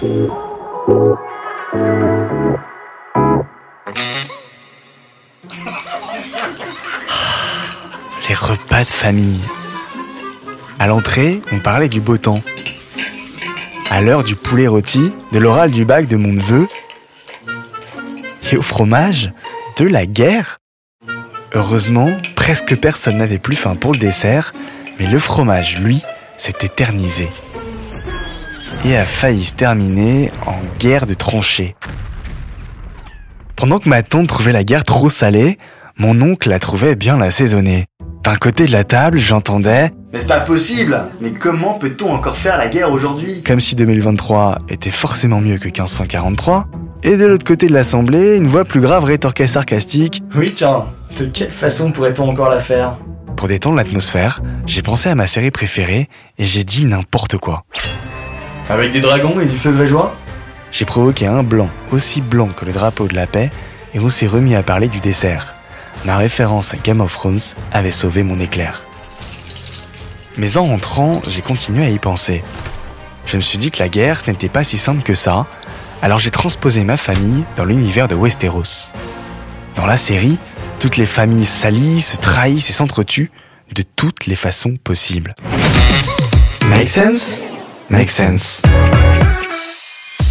Les repas de famille. À l'entrée, on parlait du beau temps. À l'heure du poulet rôti, de l'oral du bac de mon neveu. Et au fromage, de la guerre. Heureusement, presque personne n'avait plus faim pour le dessert, mais le fromage, lui, s'est éternisé. Et a failli se terminer en guerre de tranchées. Pendant que ma tante trouvait la guerre trop salée, mon oncle la trouvait bien assaisonnée. D'un côté de la table, j'entendais Mais c'est pas possible Mais comment peut-on encore faire la guerre aujourd'hui? Comme si 2023 était forcément mieux que 1543. Et de l'autre côté de l'assemblée, une voix plus grave rétorquait sarcastique. Oui tiens, de quelle façon pourrait-on encore la faire? Pour détendre l'atmosphère, j'ai pensé à ma série préférée et j'ai dit n'importe quoi. Avec des dragons et du feu grégeois J'ai provoqué un blanc aussi blanc que le drapeau de la paix et on s'est remis à parler du dessert. Ma référence à Game of Thrones avait sauvé mon éclair. Mais en rentrant, j'ai continué à y penser. Je me suis dit que la guerre, ce n'était pas si simple que ça, alors j'ai transposé ma famille dans l'univers de Westeros. Dans la série, toutes les familles s'allient, se trahissent et s'entretuent de toutes les façons possibles. Make sense? Make sense.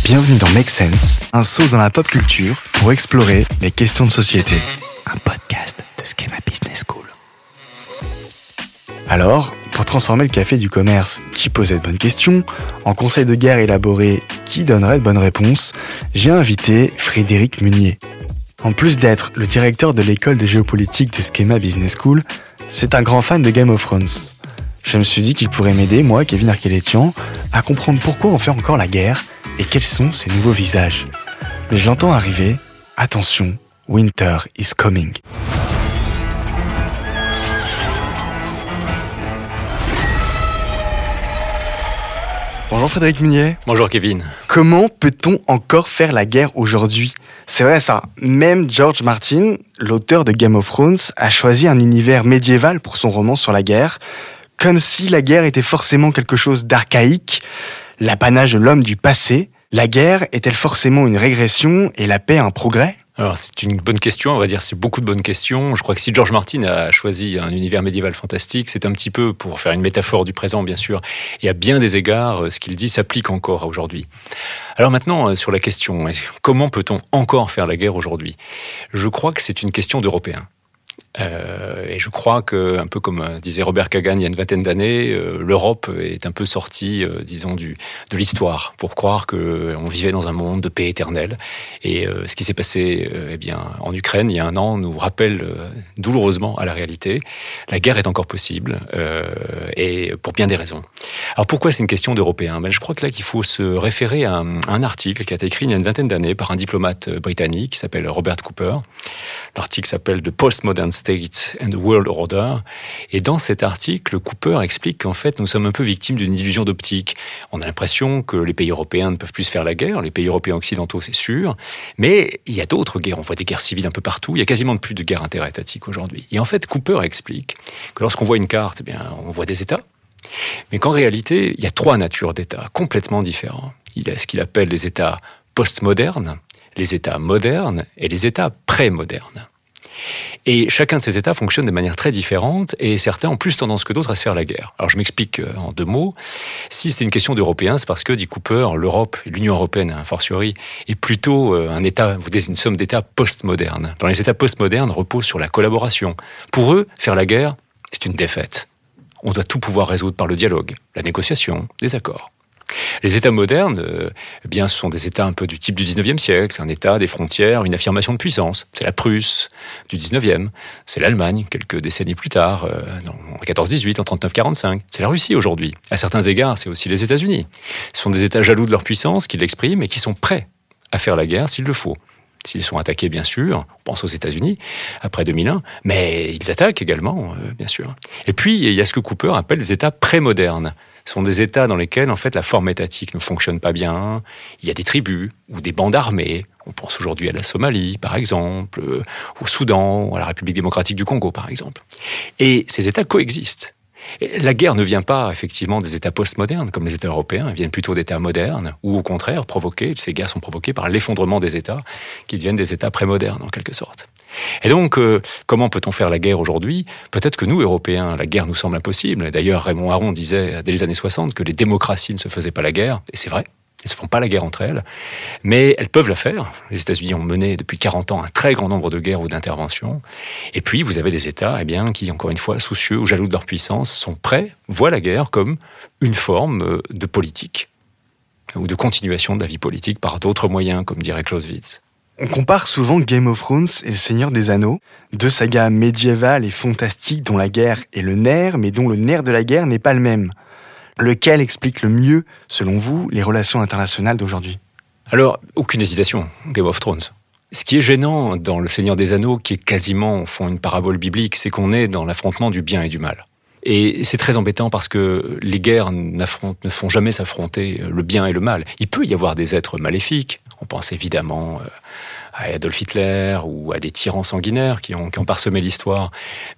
Bienvenue dans Make Sense, un saut dans la pop culture pour explorer les questions de société. Un podcast de Schema Business School. Alors, pour transformer le café du commerce qui posait de bonnes questions en conseil de guerre élaboré qui donnerait de bonnes réponses, j'ai invité Frédéric Munier. En plus d'être le directeur de l'école de géopolitique de Schema Business School, c'est un grand fan de Game of Thrones. Je me suis dit qu'il pourrait m'aider, moi, Kevin Arkeletian, à comprendre pourquoi on fait encore la guerre et quels sont ses nouveaux visages. Mais je l'entends arriver. Attention, winter is coming. Bonjour Frédéric Munier. Bonjour Kevin. Comment peut-on encore faire la guerre aujourd'hui? C'est vrai ça. Même George Martin, l'auteur de Game of Thrones, a choisi un univers médiéval pour son roman sur la guerre, comme si la guerre était forcément quelque chose d'archaïque, l'apanage de l'homme du passé. La guerre est-elle forcément une régression et la paix un progrès? Alors c'est une bonne question, on va dire c'est beaucoup de bonnes questions. Je crois que si George Martin a choisi un univers médiéval fantastique, c'est un petit peu pour faire une métaphore du présent bien sûr. Et à bien des égards, euh, ce qu'il dit s'applique encore aujourd'hui. Alors maintenant euh, sur la question, comment peut-on encore faire la guerre aujourd'hui? Je crois que c'est une question d'Européens. Euh, et je crois que, un peu comme euh, disait Robert Kagan il y a une vingtaine d'années, euh, l'Europe est un peu sortie, disons, du, de l'histoire pour croire qu'on vivait dans un monde de paix éternelle. Et ce qui s'est passé eh bien, en Ukraine il y a un an nous rappelle douloureusement à la réalité. La guerre est encore possible, et pour bien des raisons. Alors pourquoi c'est une question d'Européens? Ben, Je crois que là qu'il faut se référer à un, article qui a été écrit il y a une vingtaine d'années par un diplomate euh, britannique qui s'appelle Robert Cooper. L'article s'appelle The Postmodern State and the World Order. Et dans cet article, Cooper explique qu'en fait, nous sommes un peu victimes d'une illusion d'optique. On a l'impression que les pays européens ne peuvent plus faire la guerre, les pays européens occidentaux, c'est sûr. Mais il y a d'autres guerres. On voit des guerres civiles un peu partout. Il y a quasiment plus de guerres interétatiques aujourd'hui. Et en fait, Cooper explique que lorsqu'on voit une carte, eh bien, on voit des États. Mais qu'en réalité, il y a trois natures d'États complètement différents. Il y a ce qu'il appelle les États postmodernes, les États modernes et les États pré-modernes. Et chacun de ces États fonctionne de manière très différente et certains ont plus tendance que d'autres à se faire la guerre. Alors je m'explique euh, en deux mots. Si c'est une question d'Européens, c'est parce que, dit Cooper, l'Europe l'Union européenne, a fortiori, est plutôt euh, un État, vous une somme d'États postmodernes. Dans les États postmodernes reposent sur la collaboration. Pour eux, faire la guerre, c'est une défaite. On doit tout pouvoir résoudre par le dialogue, la négociation, des accords. Les États modernes, euh, eh sont des États un peu du type du 19e siècle, un État, des frontières, une affirmation de puissance. C'est la Prusse du 19e, c'est l'Allemagne quelques décennies plus tard, euh, en 14-18, en 39-45. C'est la Russie aujourd'hui. À certains égards, c'est aussi les États-Unis. Ce sont des États jaloux de leur puissance qui l'expriment et qui sont prêts à faire la guerre s'il le faut. S'ils sont attaqués, bien sûr, on pense aux États-Unis après 2001, mais ils attaquent également, euh, bien sûr. Et puis, il y a ce que Cooper appelle les États prémodernes. Ce sont des États dans lesquels, en fait, la forme étatique ne fonctionne pas bien. Il y a des tribus ou des bandes armées. On pense aujourd'hui à la Somalie, par exemple, euh, au Soudan, à la République démocratique du Congo, par exemple. Et ces États coexistent. La guerre ne vient pas effectivement des États postmodernes comme les États européens, elle vient plutôt d'États modernes, ou au contraire, provoquées, ces guerres sont provoquées par l'effondrement des États qui deviennent des États prémodernes en quelque sorte. Et donc, euh, comment peut-on faire la guerre aujourd'hui? Peut-être que nous, Européens, la guerre nous semble impossible. D'ailleurs, Raymond Aron disait dès les années 60 que les démocraties ne se faisaient pas la guerre, et c'est vrai. Elles ne se font pas la guerre entre elles, mais elles peuvent la faire. Les États-Unis ont mené depuis 40 ans un très grand nombre de guerres ou d'interventions. Et puis, vous avez des États eh bien, qui, encore une fois, soucieux ou jaloux de leur puissance, sont prêts, voient la guerre comme une forme euh, de politique ou de continuation de la vie politique par d'autres moyens, comme dirait Clausewitz. On compare souvent Game of Thrones et Le Seigneur des Anneaux, deux sagas médiévales et fantastiques dont la guerre est le nerf, mais dont le nerf de la guerre n'est pas le même. Lequel explique le mieux, selon vous, les relations internationales d'aujourd'hui? Alors, aucune hésitation, Game of Thrones. Ce qui est gênant dans Le Seigneur des Anneaux, qui est quasiment, fond, une parabole biblique, c'est qu'on est dans l'affrontement du bien et du mal. Et c'est très embêtant parce que les guerres ne font jamais s'affronter le bien et le mal. Il peut y avoir des êtres maléfiques. On pense évidemment euh, à Adolf Hitler ou à des tyrans sanguinaires qui ont, parsemé l'histoire.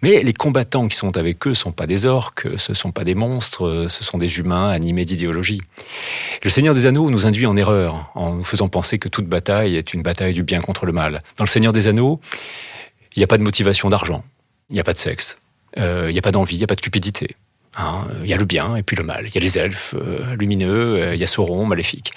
Mais les combattants qui sont avec eux ne sont pas des orques, ce ne sont pas des monstres, ce sont des humains animés d'idéologie. Le Seigneur des Anneaux nous induit en erreur en nous faisant penser que toute bataille est une bataille du bien contre le mal. Dans le Seigneur des Anneaux, il n'y a pas de motivation d'argent, il n'y a pas de sexe, euh, il n'y a pas d'envie, il n'y a pas de cupidité. Hein, il y a le bien et puis le mal. Il y a les elfes euh, lumineux, euh, il y a Sauron maléfique.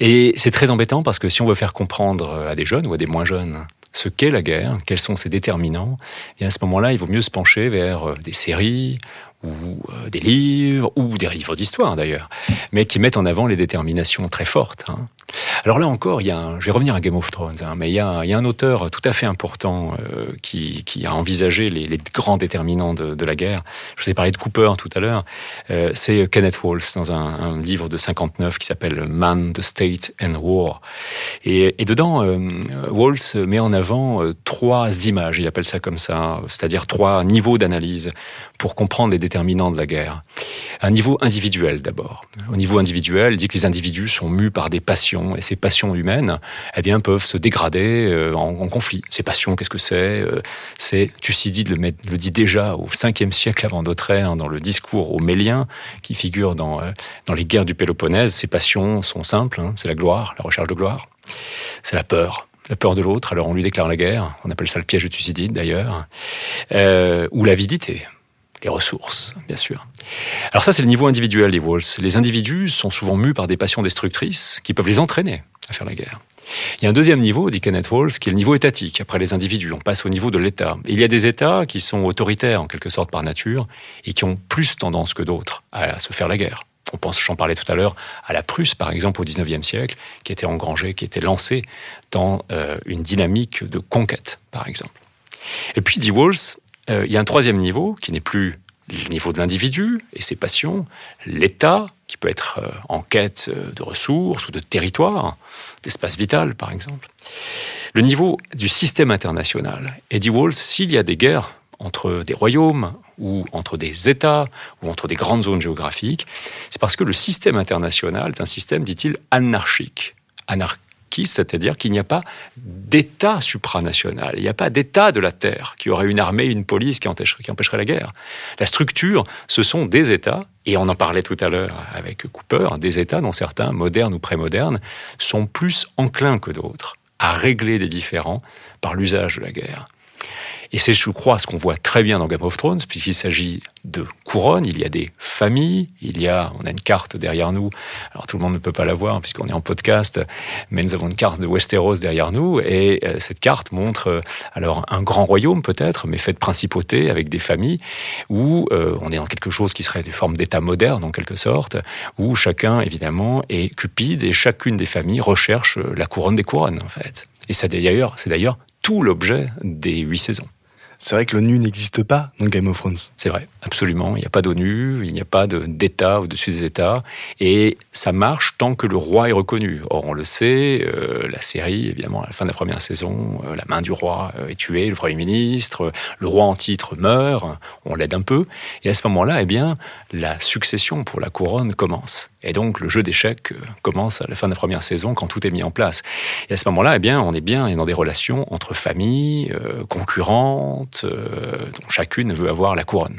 Et c'est très embêtant parce que si on veut faire comprendre à des jeunes ou à des moins jeunes ce qu'est la guerre, quels sont ses déterminants, et à ce moment-là, il vaut mieux se pencher vers des séries ou des livres, ou des livres d'histoire d'ailleurs, mais qui mettent en avant les déterminations très fortes. Hein. Alors là encore, il y a je vais revenir à Game of Thrones, hein, mais il y, a, un auteur tout à fait important euh, qui, a envisagé les, grands déterminants de, la guerre. Je vous ai parlé de Cooper tout à l'heure. Euh, c'est Kenneth Walls dans un, livre de 59 qui s'appelle Man, the State and War. Et, dedans, euh, met en avant trois images, il appelle ça comme ça, c'est-à-dire trois niveaux d'analyse pour comprendre les déterminants de la guerre. Un niveau individuel d'abord. Au niveau individuel, il dit que les individus sont mus par des passions et ces passions humaines, eh bien, peuvent se dégrader euh, en, conflit. Ces passions, qu'est-ce que c'est euh, C'est Thucydide le, dit déjà au 5e siècle avant notre ère dans le discours aux Méliens qui figure dans, euh, dans les guerres du Péloponnèse. Ces passions sont simples. Hein. c'est la gloire, la recherche de gloire. C'est la peur, la peur de l'autre, alors on lui déclare la guerre, on appelle ça le piège de Thucydide d'ailleurs, ou l'avidité, les ressources, bien sûr. Alors ça, c'est le niveau individuel des Walls. Les individus sont souvent mus par des passions destructrices qui peuvent les entraîner à faire la guerre. Il y a un deuxième niveau, dit Kenneth Walls, qui est le niveau étatique. Après les individus, on passe au niveau de l'État. Il y a des États qui sont autoritaires en quelque sorte par nature et qui ont plus tendance que d'autres à se faire la guerre. On pense, j'en parlais tout à l'heure, à la Prusse, par exemple, au XIXe siècle, qui était engrangée, qui était lancée dans euh, une dynamique de conquête, par exemple. Et puis, dit Walls, euh, il y a un troisième niveau qui n'est plus le niveau de l'individu et ses passions, l'État, qui peut être euh, en quête euh, de ressources ou de territoire, d'espace vital par exemple. Le niveau du système international. Eddie Walls, s'il y a des guerres entre des royaumes ou entre des États ou entre des grandes zones géographiques, c'est parce que le système international est un système, dit-il, anarchique. C'est-à-dire qu'il n'y a pas d'État supranational, il n'y a pas d'État de la Terre qui aurait une armée, une police qui empêcherait la guerre. La structure, ce sont des États, et on en parlait tout à l'heure avec Cooper, des États dont certains, modernes ou prémodernes, sont plus enclins que d'autres à régler des différends par l'usage de la guerre. Et c'est, je crois, ce qu'on voit très bien dans Game of Thrones, puisqu'il s'agit de couronnes, il y a des familles, il y a, on a une carte derrière nous. Alors tout le monde ne peut pas la voir puisqu'on est en podcast, mais nous avons une carte de Westeros derrière nous, et euh, cette carte montre euh, alors un grand royaume peut-être, mais fait de principautés avec des familles, où euh, on est dans quelque chose qui serait des formes d'État moderne en quelque sorte, où chacun évidemment est cupide et chacune des familles recherche la couronne des couronnes en fait. Et c'est d'ailleurs tout l'objet des huit saisons. C'est vrai que l'ONU n'existe pas dans Game of Thrones. C'est vrai, absolument. Il n'y a pas d'ONU, il n'y a pas d'État au-dessus des États. Et ça marche tant que le roi est reconnu. Or, on le sait, euh, la série, évidemment, à la fin de la première saison, euh, la main du roi euh, est tuée, le Premier ministre, le roi en titre meurt, on l'aide un peu. Et à ce moment-là, eh bien, la succession pour la couronne commence. Et donc, le jeu d'échecs euh, commence à la fin de la première saison quand tout est mis en place. Et à ce moment-là, eh bien, on est bien dans des relations entre familles, euh, concurrentes, euh, dont chacune veut avoir la couronne.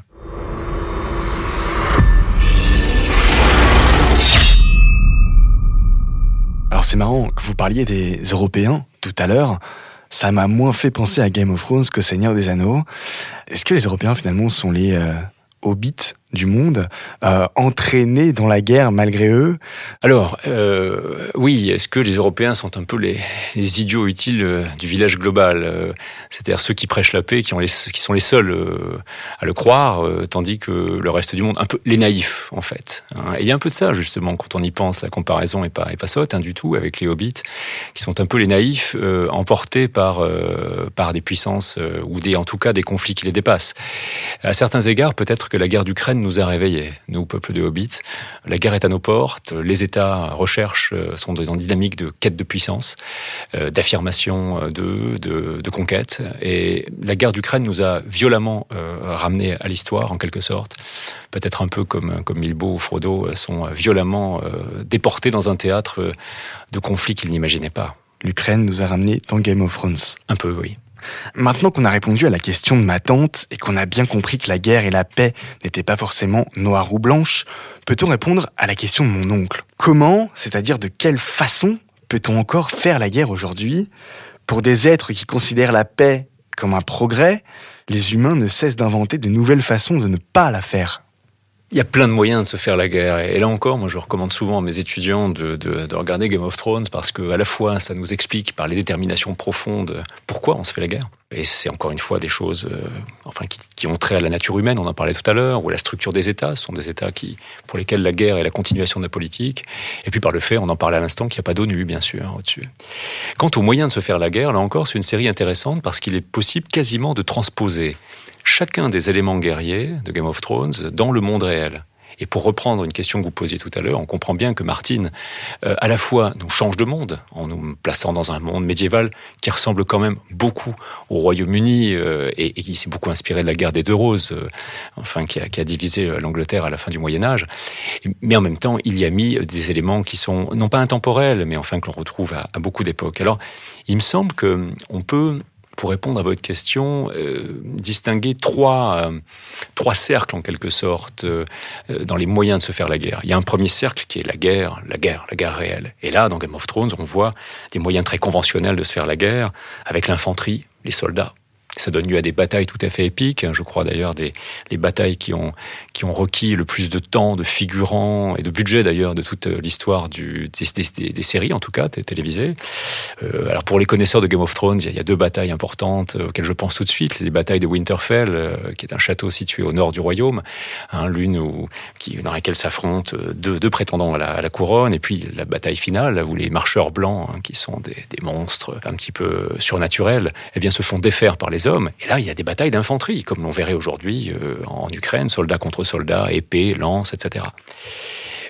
Alors, c'est marrant que vous parliez des Européens tout à l'heure. Ça m'a moins fait penser à Game of Thrones qu'au Seigneur des Anneaux. Est-ce que les Européens, finalement, sont les hobbits du monde, euh, entraînés dans la guerre malgré eux Alors, euh, oui, est-ce que les Européens sont un peu les, idiots utiles euh, du village global euh, C'est-à-dire ceux qui prêchent la paix, qui, sont les seuls à le croire, tandis que le reste du monde, un peu les naïfs, en fait. Hein. Et il y a un peu de ça, justement, quand on y pense, la comparaison n'est pas, sotte hein, du tout avec les hobbits, qui sont un peu les naïfs, emportés par, des puissances, ou en tout cas des conflits qui les dépassent. À certains égards, peut-être que la guerre d'Ukraine nous a réveillés, nous, peuple de hobbits. La guerre est à nos portes, les États recherchent, euh, sont dans une dynamique de quête de puissance, euh, d'affirmation euh, de, de, de conquête. Et la guerre d'Ukraine nous a violemment ramenés à l'histoire, en quelque sorte. Peut-être un peu comme, comme ou Frodo sont violemment déportés dans un théâtre de conflits qu'ils n'imaginaient pas. L'Ukraine nous a ramenés dans Game of Thrones. Un peu, oui. Maintenant qu'on a répondu à la question de ma tante et qu'on a bien compris que la guerre et la paix n'étaient pas forcément noires ou blanches, peut-on répondre à la question de mon oncle? Comment, c'est-à-dire de quelle façon, peut-on encore faire la guerre aujourd'hui? Pour des êtres qui considèrent la paix comme un progrès, les humains ne cessent d'inventer de nouvelles façons de ne pas la faire. Il y a plein de moyens de se faire la guerre. Et là encore, moi, je recommande souvent à mes étudiants de, de, de regarder Game of Thrones parce que, à la fois, ça nous explique par les déterminations profondes pourquoi on se fait la guerre. Et c'est encore une fois des choses, euh, enfin, qui, qui, ont trait à la nature humaine. On en parlait tout à l'heure, ou à la structure des États. Ce sont des États qui, pour lesquels la guerre est la continuation de la politique. Et puis par le fait, on en parlait à l'instant, qu'il n'y a pas d'ONU, bien sûr, au-dessus. Quant aux moyens de se faire la guerre, là encore, c'est une série intéressante parce qu'il est possible quasiment de transposer chacun des éléments guerriers de Game of Thrones dans le monde réel. Et pour reprendre une question que vous posiez tout à l'heure, on comprend bien que Martine, euh, à la fois, nous change de monde en nous plaçant dans un monde médiéval qui ressemble quand même beaucoup au Royaume-Uni euh, et, qui s'est beaucoup inspiré de la guerre des Deux Roses, euh, enfin qui a, divisé l'Angleterre à la fin du Moyen Âge. Mais en même temps, il y a mis des éléments qui sont non pas intemporels, mais enfin que l'on retrouve à, à beaucoup d'époques. Alors, il me semble que on peut pour répondre à votre question, euh, distinguer trois, euh, trois cercles en quelque sorte euh, dans les moyens de se faire la guerre. Il y a un premier cercle qui est la guerre, la guerre, la guerre réelle. Et là, dans Game of Thrones, on voit des moyens très conventionnels de se faire la guerre, avec l'infanterie, les soldats. Ça donne lieu à des batailles tout à fait épiques. Je crois d'ailleurs des les batailles qui ont qui ont requis le plus de temps, de figurants et de budget d'ailleurs de toute l'histoire des, des, séries en tout cas télévisées. Euh, alors pour les connaisseurs de Game of Thrones, il y, a, deux batailles importantes auxquelles je pense tout de suite. Les batailles de Winterfell, euh, qui est un château situé au nord du royaume, hein, l'une dans laquelle s'affrontent deux, prétendants à la, couronne, et puis la bataille finale où les marcheurs blancs, hein, qui sont des, monstres un petit peu surnaturels, eh bien se font défaire par les hommes. Et là, il y a des batailles d'infanterie, comme l'on verrait aujourd'hui euh, en Ukraine, soldats contre soldats, épées, lances, etc.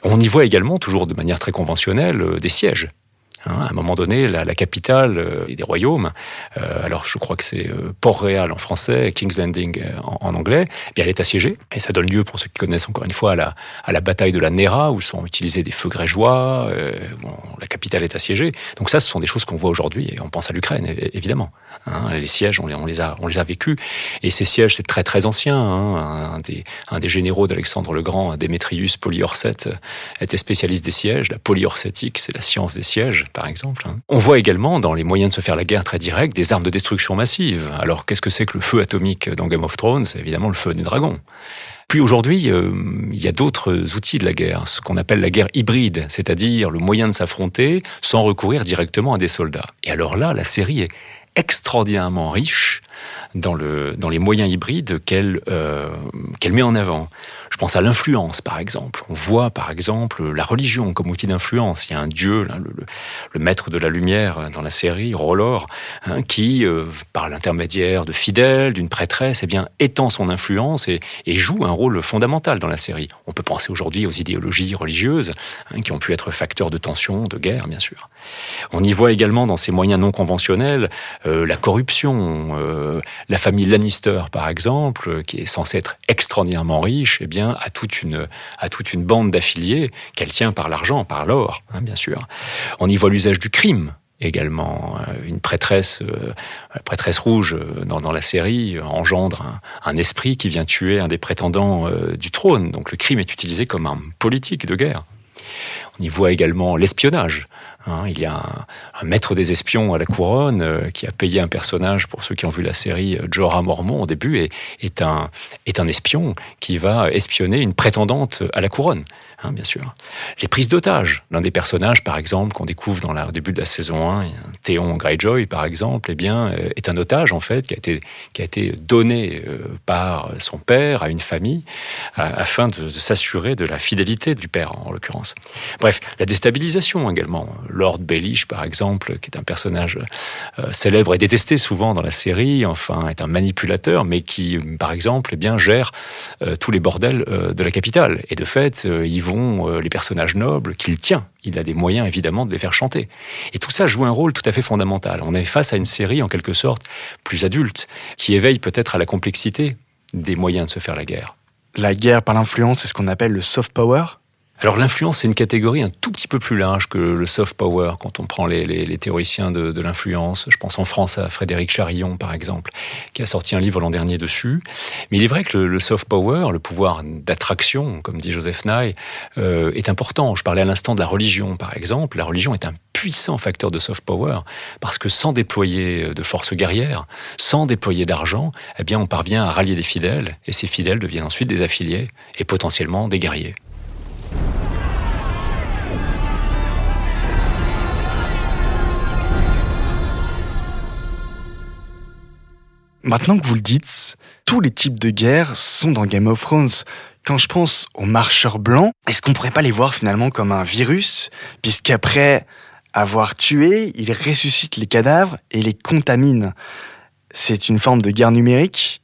On y voit également, toujours de manière très conventionnelle, euh, des sièges. Hein, à un moment donné, la, capitale euh, des royaumes, euh, alors je crois que c'est euh, Port-Réal en français, King's Landing en, en anglais, eh bien elle est assiégée. Et ça donne lieu, pour ceux qui connaissent encore une fois, à la, à la bataille de la Nera, où sont utilisés des feux grégeois. La capitale est assiégée. Donc ça, ce sont des choses qu'on voit aujourd'hui, et on pense à l'Ukraine, évidemment. Hein, les sièges, on les, on les, a, on les a vécus. Et ces sièges, c'est très très ancien. Hein, un, des, un des généraux d'Alexandre le Grand, Démétrius Polyorcète, était spécialiste des sièges. La polyorcétique, c'est la science des sièges par exemple. hein. On voit également dans les moyens de se faire la guerre très directe des armes de destruction massive. Alors qu'est-ce que c'est que le feu atomique dans Game of Thrones? C'est évidemment le feu des dragons. Puis aujourd'hui, euh, il y a d'autres outils de la guerre, ce qu'on appelle la guerre hybride, c'est-à-dire le moyen de s'affronter sans recourir directement à des soldats. Et alors là, la série est extraordinairement riche dans, le, dans les moyens hybrides qu'elle euh, qu'elle met en avant. Je pense à l'influence, par exemple. On voit, par exemple, la religion comme outil d'influence. Il y a un dieu, le, maître de la lumière dans la série, Rolor, hein, qui, euh, par l'intermédiaire de fidèles, d'une prêtresse, eh bien, étend son influence et, joue un rôle fondamental dans la série. On peut penser aujourd'hui aux idéologies religieuses hein, qui ont pu être facteurs de tension, de guerre, bien sûr. On y voit également dans ces moyens non conventionnels euh, la corruption. Euh, la famille Lannister, par exemple, qui est censée être extraordinairement riche, eh bien, a toute une, a toute une bande d'affiliés qu'elle tient par l'argent, par l'or, hein, bien sûr. On y voit l'usage du crime également. Une prêtresse, euh, prêtresse rouge dans, dans, la série engendre un, esprit qui vient tuer un des prétendants euh, du trône. Donc le crime est utilisé comme un politique de guerre. On y voit également l'espionnage. Hein, il y a un, maître des espions à la couronne euh, qui a payé un personnage, pour ceux qui ont vu la série, euh, Jorah Mormont au début, est un espion qui va espionner une prétendante à la couronne. Hein, bien sûr. Les prises d'otages. L'un des personnages, par exemple, qu'on découvre dans au début de la saison 1, Théon Greyjoy, par exemple, eh bien, euh, est un otage, en fait, qui a été, qui a été donné par son père à une famille afin de, s'assurer de la fidélité du père, en l'occurrence. Bref, la déstabilisation également. Lord Baelish, par exemple, qui est un personnage euh, célèbre et détesté souvent dans la série, enfin, est un manipulateur, mais qui, par exemple, eh bien, gère euh, tous les bordels euh, de la capitale. Et de fait, ils vont les personnages nobles qu'il tient. Il a des moyens, évidemment, de les faire chanter. Et tout ça joue un rôle tout à fait fondamental. On est face à une série, en quelque sorte, plus adulte, qui éveille peut-être à la complexité des moyens de se faire la guerre. La guerre par l'influence, c'est ce qu'on appelle le soft power alors l'influence, c'est une catégorie un tout petit peu plus large que le soft power quand on prend les, théoriciens de, l'influence. Je pense en France à Frédéric Charillon, par exemple, qui a sorti un livre l'an dernier dessus. Mais il est vrai que le, soft power, le pouvoir d'attraction, comme dit Joseph Nye, euh, est important. Je parlais à l'instant de la religion, par exemple. La religion est un puissant facteur de soft power parce que sans déployer de forces guerrières, sans déployer d'argent, eh bien on parvient à rallier des fidèles et ces fidèles deviennent ensuite des affiliés et potentiellement des guerriers. Maintenant que vous le dites, tous les types de guerres sont dans Game of Thrones. Quand je pense aux marcheurs blancs, est-ce qu'on pourrait pas les voir finalement comme un virus, puisqu'après avoir tué, ils ressuscitent les cadavres et les contaminent? C'est une forme de guerre numérique?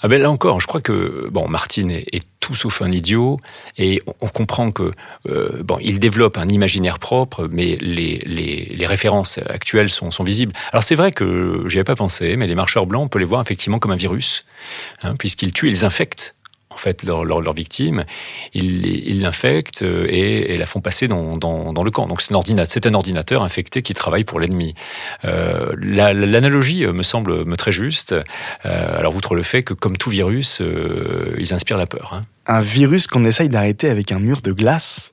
Ah ben là encore, je crois que bon, Martine est, sauf un idiot et on, comprend que euh, bon, il développe un imaginaire propre, mais les, les, références actuelles sont, sont visibles. Alors c'est vrai que j'y avais pas pensé, mais les marcheurs blancs, on peut les voir effectivement comme un virus, hein, puisqu'ils tuent, ils infectent en fait leur, leur, victime, ils l'infectent euh, et, la font passer dans, le camp. Donc c'est un, ordinateur, infecté qui travaille pour l'ennemi. Euh, L'analogie me semble très juste. Euh, alors outre le fait que comme tout virus, euh, ils inspirent la peur. Hein. Un virus qu'on essaye d'arrêter avec un mur de glace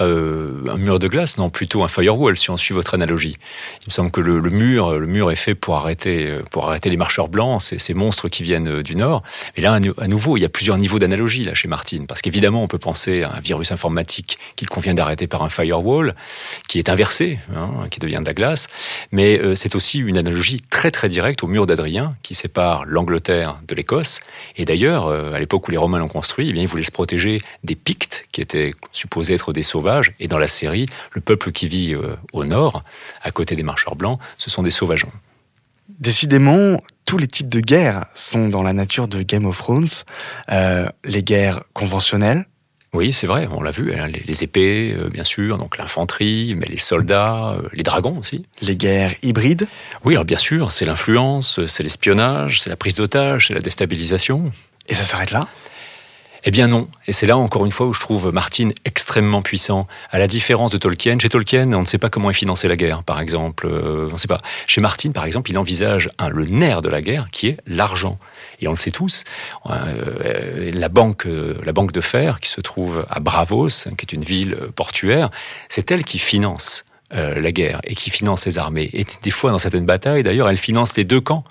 euh, un mur de glace, non, plutôt un firewall, si on suit votre analogie. Il me semble que le, mur, le mur est fait pour arrêter, pour arrêter les marcheurs blancs, ces, monstres qui viennent euh, du nord. Et là, à nouveau, il y a plusieurs niveaux d'analogie là chez Martine, parce qu'évidemment, on peut penser à un virus informatique qu'il convient d'arrêter par un firewall, qui est inversé, hein, qui devient de la glace. Mais euh, c'est aussi une analogie très très directe au mur d'Adrien, qui sépare l'Angleterre de l'Écosse. Et d'ailleurs, à l'époque où les Romains l'ont construit, eh ils voulaient se protéger des Pictes, qui étaient supposés être des sauvages et dans la série, le peuple qui vit euh, au nord, à côté des marcheurs blancs, ce sont des sauvageons. Décidément, tous les types de guerres sont dans la nature de Game of Thrones. Euh, les guerres conventionnelles. Oui, c'est vrai, on l'a vu, hein, les, épées, euh, bien sûr, donc l'infanterie, mais les soldats, les dragons aussi. Les guerres hybrides Oui, alors bien sûr, c'est l'influence, c'est l'espionnage, c'est la prise d'otage, c'est la déstabilisation. Et ça s'arrête là? Eh bien non. Et c'est là encore une fois où je trouve Martin extrêmement puissant. À la différence de Tolkien, chez Tolkien, on ne sait pas comment est financée la guerre, par exemple. Euh, on ne sait pas. Chez Martin, par exemple, il envisage le nerf de la guerre, qui est l'argent. Et on le sait tous, euh, la banque, la banque de fer, qui se trouve à Bravos, qui est une ville portuaire, c'est elle qui finance euh, la guerre et qui finance les armées. Et des fois, dans certaines batailles, d'ailleurs, elle finance les deux camps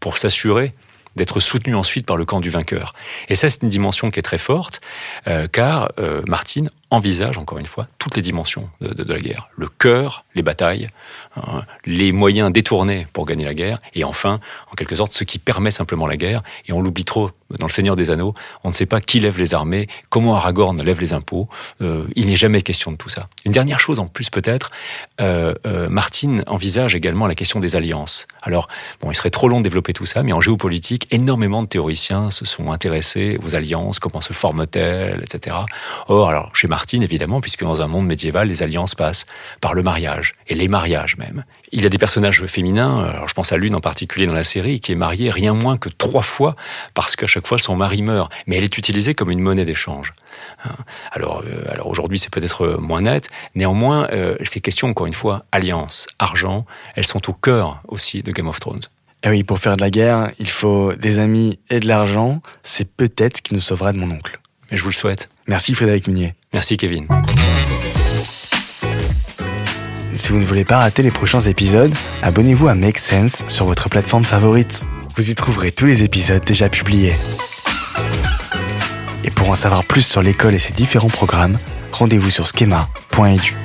pour s'assurer d'être soutenu ensuite par le camp du vainqueur. Et ça, c'est une dimension qui est très forte, euh, car euh, Martine envisage, encore une fois, toutes les dimensions de, la guerre. Le cœur, les batailles, hein, les moyens détournés pour gagner la guerre, et enfin, en quelque sorte, ce qui permet simplement la guerre. Et on l'oublie trop dans le Seigneur des Anneaux, on ne sait pas qui lève les armées, comment Aragorn lève les impôts. Euh, il n'est jamais question de tout ça. Une dernière chose en plus peut-être, euh, euh, Martine envisage également la question des alliances. Alors, bon, il serait trop long de développer tout ça, mais en géopolitique, énormément de théoriciens se sont intéressés aux alliances, comment se forment-elles, etc. Or, alors, chez Martine, évidemment, puisque dans un monde médiéval, les alliances passent par le mariage, et les mariages même. Il y a des personnages féminins, alors je pense à l'une en particulier dans la série, qui est mariée rien moins que trois fois, parce qu'à chaque fois son mari meurt, mais elle est utilisée comme une monnaie d'échange. Hein. Alors, euh, alors aujourd'hui c'est peut-être moins net, néanmoins euh, ces questions, encore une fois, alliance, argent, elles sont au cœur aussi de Game of Thrones. Et eh oui, pour faire de la guerre, il faut des amis et de l'argent. C'est peut-être ce qui nous sauvera de mon oncle. Mais je vous le souhaite. Merci Frédéric Minier. Merci Kevin. si vous ne voulez pas rater les prochains épisodes, abonnez-vous à Make Sense sur votre plateforme favorite. Vous y trouverez tous les épisodes déjà publiés. Et pour en savoir plus sur l'école et ses différents programmes, rendez-vous sur schema.edu.